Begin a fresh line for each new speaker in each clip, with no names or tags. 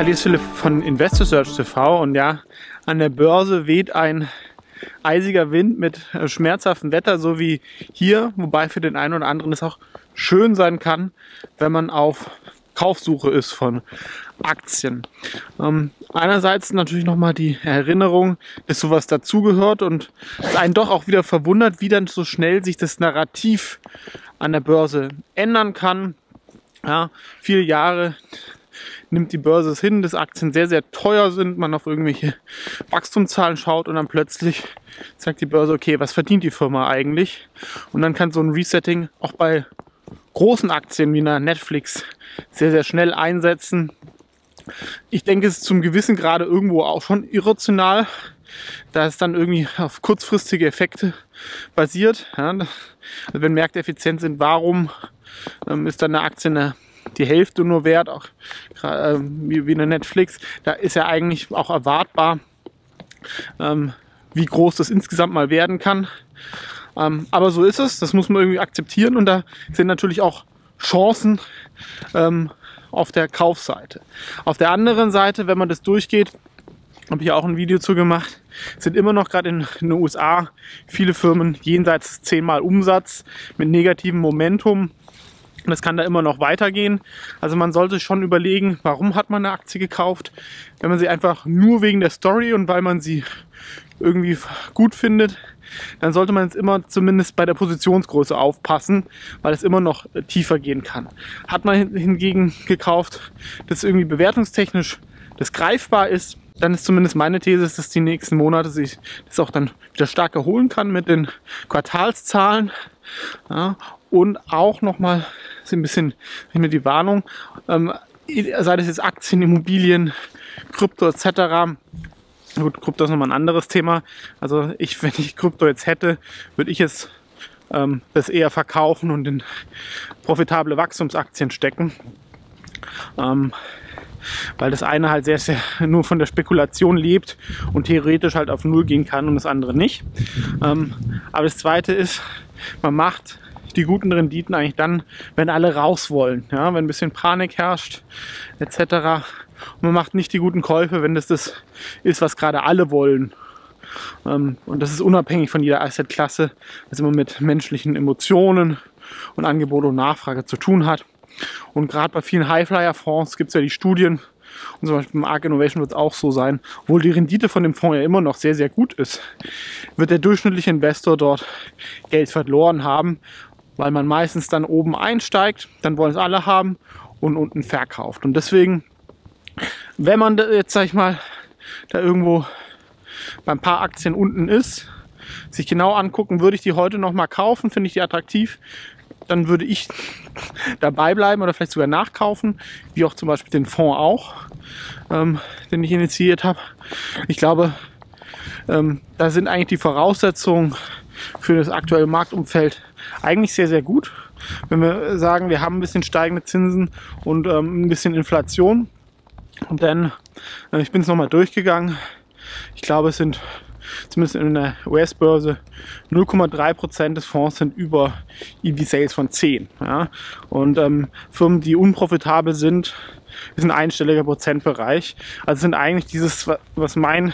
Hallo, ist Philipp von Investor Search TV und ja, an der Börse weht ein eisiger Wind mit äh, schmerzhaftem Wetter, so wie hier, wobei für den einen oder anderen es auch schön sein kann, wenn man auf Kaufsuche ist von Aktien. Ähm, einerseits natürlich nochmal die Erinnerung, dass sowas dazugehört und es einen doch auch wieder verwundert, wie dann so schnell sich das Narrativ an der Börse ändern kann. Ja, viele Jahre nimmt die Börse es hin, dass Aktien sehr, sehr teuer sind, man auf irgendwelche Wachstumszahlen schaut und dann plötzlich sagt die Börse, okay, was verdient die Firma eigentlich? Und dann kann so ein Resetting auch bei großen Aktien wie einer Netflix sehr, sehr schnell einsetzen. Ich denke, es ist zum gewissen Grade irgendwo auch schon irrational, da es dann irgendwie auf kurzfristige Effekte basiert. Ja, also wenn Märkte effizient sind, warum ähm, ist dann eine Aktie eine die Hälfte nur wert, auch äh, wie, wie eine Netflix. Da ist ja eigentlich auch erwartbar, ähm, wie groß das insgesamt mal werden kann. Ähm, aber so ist es, das muss man irgendwie akzeptieren und da sind natürlich auch Chancen ähm, auf der Kaufseite. Auf der anderen Seite, wenn man das durchgeht, habe ich auch ein Video zu gemacht, sind immer noch gerade in, in, den USA viele Firmen jenseits zehnmal Umsatz mit negativem Momentum und es kann da immer noch weitergehen. Also man sollte schon überlegen, warum hat man eine Aktie gekauft. Wenn man sie einfach nur wegen der Story und weil man sie irgendwie gut findet, dann sollte man jetzt immer zumindest bei der Positionsgröße aufpassen, weil es immer noch tiefer gehen kann. Hat man hingegen gekauft, dass irgendwie bewertungstechnisch das greifbar ist, dann ist zumindest meine These, dass die nächsten Monate sich das auch dann wieder stark erholen kann mit den Quartalszahlen. Ja, und auch nochmal so ein bisschen die Warnung, ähm, sei das jetzt Aktien, Immobilien, Krypto etc. Gut, Krypto ist nochmal ein anderes Thema. Also ich, wenn ich Krypto jetzt hätte, würde ich jetzt ähm, das eher verkaufen und in profitable Wachstumsaktien stecken. Ähm, weil das eine halt sehr, sehr nur von der Spekulation lebt und theoretisch halt auf Null gehen kann und das andere nicht. Ähm, aber das zweite ist, man macht die guten Renditen eigentlich dann, wenn alle raus wollen, ja, wenn ein bisschen Panik herrscht etc. Und man macht nicht die guten Käufe, wenn das das ist, was gerade alle wollen. Ähm, und das ist unabhängig von jeder Assetklasse, was immer mit menschlichen Emotionen und Angebot und Nachfrage zu tun hat. Und gerade bei vielen Highflyer-Fonds gibt es ja die Studien, und zum Beispiel beim Arc Innovation wird es auch so sein, obwohl die Rendite von dem Fonds ja immer noch sehr, sehr gut ist, wird der durchschnittliche Investor dort Geld verloren haben, weil man meistens dann oben einsteigt, dann wollen es alle haben und unten verkauft. Und deswegen, wenn man jetzt, sag ich mal, da irgendwo beim paar Aktien unten ist, sich genau angucken, würde ich die heute noch mal kaufen, finde ich die attraktiv, dann würde ich dabei bleiben oder vielleicht sogar nachkaufen, wie auch zum Beispiel den Fonds auch, ähm, den ich initiiert habe. Ich glaube, ähm, da sind eigentlich die Voraussetzungen für das aktuelle Marktumfeld eigentlich sehr, sehr gut. Wenn wir sagen, wir haben ein bisschen steigende Zinsen und ähm, ein bisschen Inflation. Und dann, äh, ich bin es nochmal durchgegangen. Ich glaube, es sind zumindest in der US-Börse 0,3% des Fonds sind über EV-Sales von 10. Ja? Und ähm, Firmen, die unprofitabel sind, ist ein einstelliger Prozentbereich. Also sind eigentlich dieses, was mein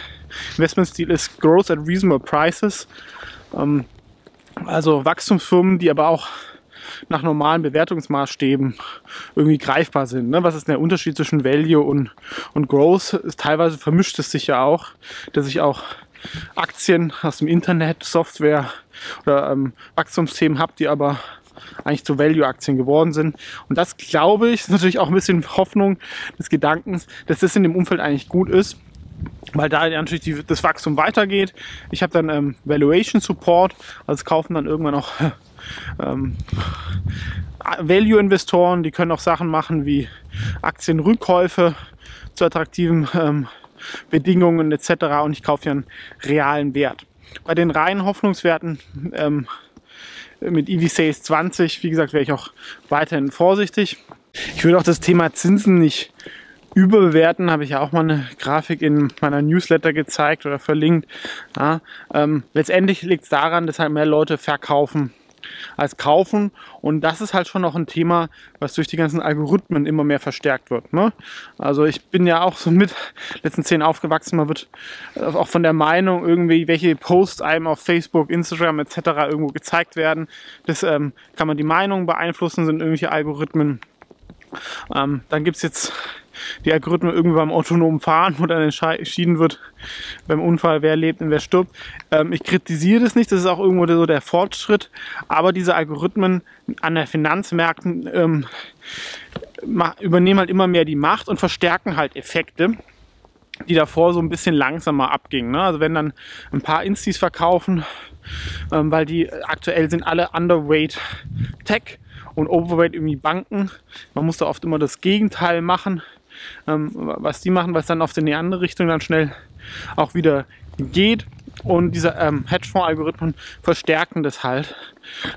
Investmentstil ist, Growth at Reasonable Prices. Ähm, also Wachstumsfirmen, die aber auch nach normalen Bewertungsmaßstäben irgendwie greifbar sind. Ne? Was ist der Unterschied zwischen Value und, und Growth? Ist, teilweise vermischt es sich ja auch, dass ich auch Aktien aus dem Internet, Software oder ähm, Wachstumsthemen habe, die aber eigentlich zu Value-Aktien geworden sind. Und das glaube ich, ist natürlich auch ein bisschen Hoffnung des Gedankens, dass das in dem Umfeld eigentlich gut ist weil da natürlich die, das Wachstum weitergeht. Ich habe dann ähm, Valuation Support, also kaufen dann irgendwann auch ähm, Value-Investoren, die können auch Sachen machen wie Aktienrückkäufe zu attraktiven ähm, Bedingungen etc. Und ich kaufe ja einen realen Wert. Bei den reinen Hoffnungswerten ähm, mit EV Sales 20, wie gesagt, wäre ich auch weiterhin vorsichtig. Ich würde auch das Thema Zinsen nicht überbewerten, habe ich ja auch mal eine Grafik in meiner Newsletter gezeigt oder verlinkt. Ja, ähm, letztendlich liegt es daran, dass halt mehr Leute verkaufen als kaufen. Und das ist halt schon noch ein Thema, was durch die ganzen Algorithmen immer mehr verstärkt wird. Ne? Also ich bin ja auch so mit letzten zehn aufgewachsen. Man wird auch von der Meinung irgendwie, welche Posts einem auf Facebook, Instagram etc. irgendwo gezeigt werden. Das ähm, kann man die Meinung beeinflussen, sind irgendwelche Algorithmen. Ähm, dann gibt es jetzt die Algorithmen irgendwie beim autonomen Fahren, wo dann entschieden wird, beim Unfall, wer lebt und wer stirbt. Ähm, ich kritisiere das nicht, das ist auch irgendwo so der Fortschritt, aber diese Algorithmen an der Finanzmärkten ähm, übernehmen halt immer mehr die Macht und verstärken halt Effekte die davor so ein bisschen langsamer abgingen. Ne? Also wenn dann ein paar Instis verkaufen, ähm, weil die aktuell sind alle underweight Tech und overweight irgendwie Banken. Man muss da oft immer das Gegenteil machen ähm, was die machen, was dann auf die andere Richtung dann schnell auch wieder geht. Und diese ähm, Hedgefonds-Algorithmen verstärken das halt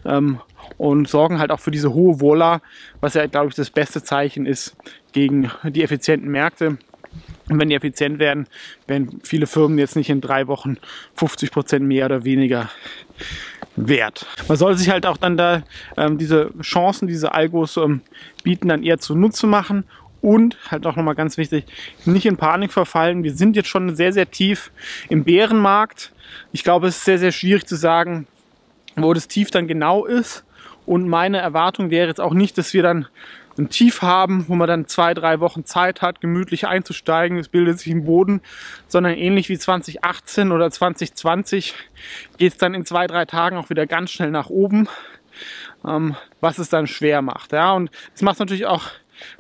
ähm, und sorgen halt auch für diese hohe Vola, was ja, glaube ich, das beste Zeichen ist gegen die effizienten Märkte. Und wenn die effizient werden, werden viele Firmen jetzt nicht in drei Wochen 50 Prozent mehr oder weniger wert. Man soll sich halt auch dann da ähm, diese Chancen, diese Algos ähm, bieten, dann eher zunutze machen und halt auch nochmal ganz wichtig, nicht in Panik verfallen. Wir sind jetzt schon sehr, sehr tief im Bärenmarkt. Ich glaube, es ist sehr, sehr schwierig zu sagen, wo das Tief dann genau ist. Und meine Erwartung wäre jetzt auch nicht, dass wir dann ein Tief haben, wo man dann zwei, drei Wochen Zeit hat, gemütlich einzusteigen. Es bildet sich im Boden, sondern ähnlich wie 2018 oder 2020 geht es dann in zwei, drei Tagen auch wieder ganz schnell nach oben, ähm, was es dann schwer macht. Ja, und es macht natürlich auch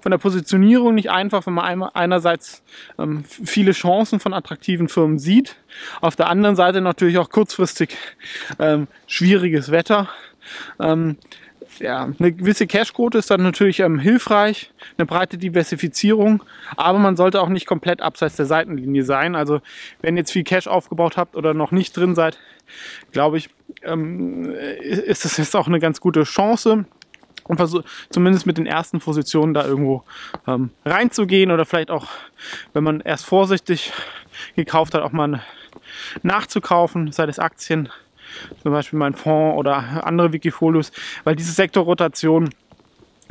von der Positionierung nicht einfach, wenn man einerseits ähm, viele Chancen von attraktiven Firmen sieht, auf der anderen Seite natürlich auch kurzfristig ähm, schwieriges Wetter. Ähm, ja, eine gewisse Cashquote ist dann natürlich ähm, hilfreich, eine breite Diversifizierung, aber man sollte auch nicht komplett abseits der Seitenlinie sein. Also wenn ihr jetzt viel Cash aufgebaut habt oder noch nicht drin seid, glaube ich, ähm, ist das jetzt auch eine ganz gute Chance und zumindest mit den ersten Positionen da irgendwo ähm, reinzugehen oder vielleicht auch, wenn man erst vorsichtig gekauft hat, auch mal nachzukaufen, sei es Aktien, zum Beispiel mein Fonds oder andere Wikifolios, weil diese Sektorrotation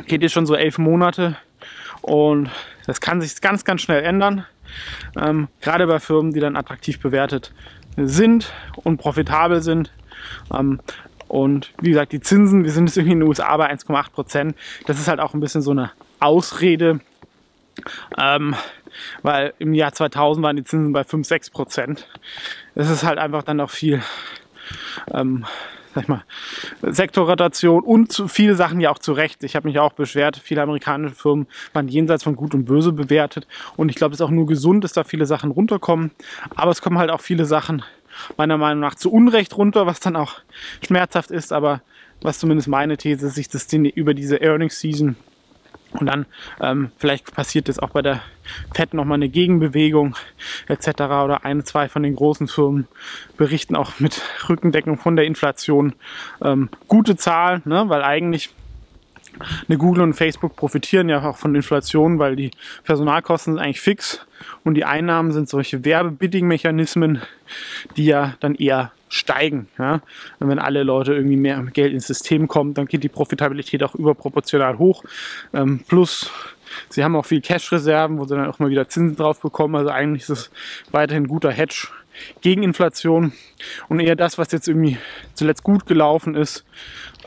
geht jetzt schon so elf Monate und das kann sich ganz, ganz schnell ändern. Ähm, gerade bei Firmen, die dann attraktiv bewertet sind und profitabel sind. Ähm, und wie gesagt, die Zinsen, wir sind jetzt irgendwie in den USA bei 1,8 Prozent. Das ist halt auch ein bisschen so eine Ausrede, ähm, weil im Jahr 2000 waren die Zinsen bei 5, 6 Prozent. Das ist halt einfach dann auch viel, ähm, sag ich mal, Sektorrotation und viele Sachen ja auch zu Recht. Ich habe mich auch beschwert, viele amerikanische Firmen waren jenseits von Gut und Böse bewertet. Und ich glaube, es ist auch nur gesund, dass da viele Sachen runterkommen. Aber es kommen halt auch viele Sachen meiner Meinung nach zu Unrecht runter, was dann auch schmerzhaft ist, aber was zumindest meine These ist, sich das über diese Earnings Season und dann ähm, vielleicht passiert es auch bei der FED nochmal eine Gegenbewegung etc. Oder eine, zwei von den großen Firmen berichten auch mit Rückendeckung von der Inflation ähm, gute Zahlen, ne? weil eigentlich eine Google und Facebook profitieren ja auch von Inflation, weil die Personalkosten sind eigentlich fix und die Einnahmen sind solche Werbebidding-Mechanismen, die ja dann eher steigen. Ja? Und wenn alle Leute irgendwie mehr Geld ins System kommen, dann geht die Profitabilität auch überproportional hoch. Ähm, plus sie haben auch viel Cash-Reserven, wo sie dann auch mal wieder Zinsen drauf bekommen. Also eigentlich ist es weiterhin ein guter Hedge gegen Inflation und eher das, was jetzt irgendwie zuletzt gut gelaufen ist,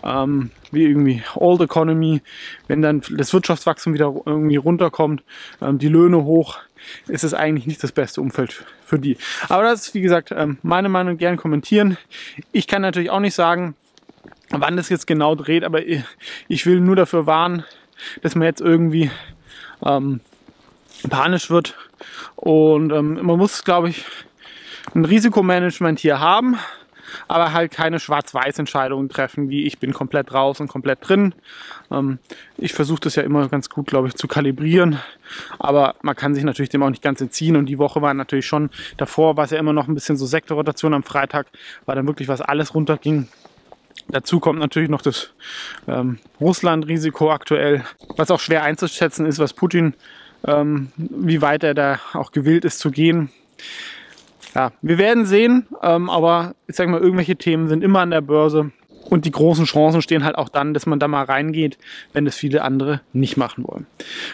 ähm, wie irgendwie Old Economy, wenn dann das Wirtschaftswachstum wieder irgendwie runterkommt, ähm, die Löhne hoch, ist es eigentlich nicht das beste Umfeld für die. Aber das ist, wie gesagt, ähm, meine Meinung, gerne kommentieren. Ich kann natürlich auch nicht sagen, wann das jetzt genau dreht, aber ich will nur dafür warnen, dass man jetzt irgendwie ähm, panisch wird. Und ähm, man muss, glaube ich, ein Risikomanagement hier haben. Aber halt keine Schwarz-Weiß-Entscheidungen treffen, wie ich bin komplett raus und komplett drin. Ähm, ich versuche das ja immer ganz gut, glaube ich, zu kalibrieren, aber man kann sich natürlich dem auch nicht ganz entziehen und die Woche war natürlich schon, davor war es ja immer noch ein bisschen so Sektorrotation am Freitag, war dann wirklich was alles runterging. Dazu kommt natürlich noch das ähm, Russland-Risiko aktuell, was auch schwer einzuschätzen ist, was Putin, ähm, wie weit er da auch gewillt ist zu gehen. Ja, wir werden sehen, ähm, aber ich sage mal, irgendwelche Themen sind immer an der Börse und die großen Chancen stehen halt auch dann, dass man da mal reingeht, wenn das viele andere nicht machen wollen.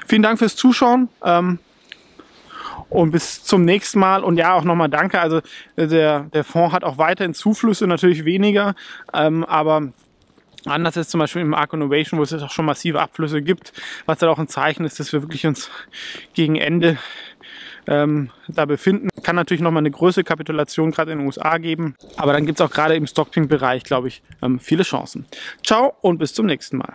Vielen Dank fürs Zuschauen. Ähm, und bis zum nächsten Mal. Und ja, auch nochmal danke. Also der, der Fonds hat auch weiterhin Zuflüsse, natürlich weniger, ähm, aber Anders ist zum Beispiel im Arc Innovation, wo es auch schon massive Abflüsse gibt, was dann auch ein Zeichen ist, dass wir wirklich uns gegen Ende ähm, da befinden. Kann natürlich nochmal eine größere Kapitulation gerade in den USA geben, aber dann gibt es auch gerade im Stockping-Bereich, glaube ich, ähm, viele Chancen. Ciao und bis zum nächsten Mal.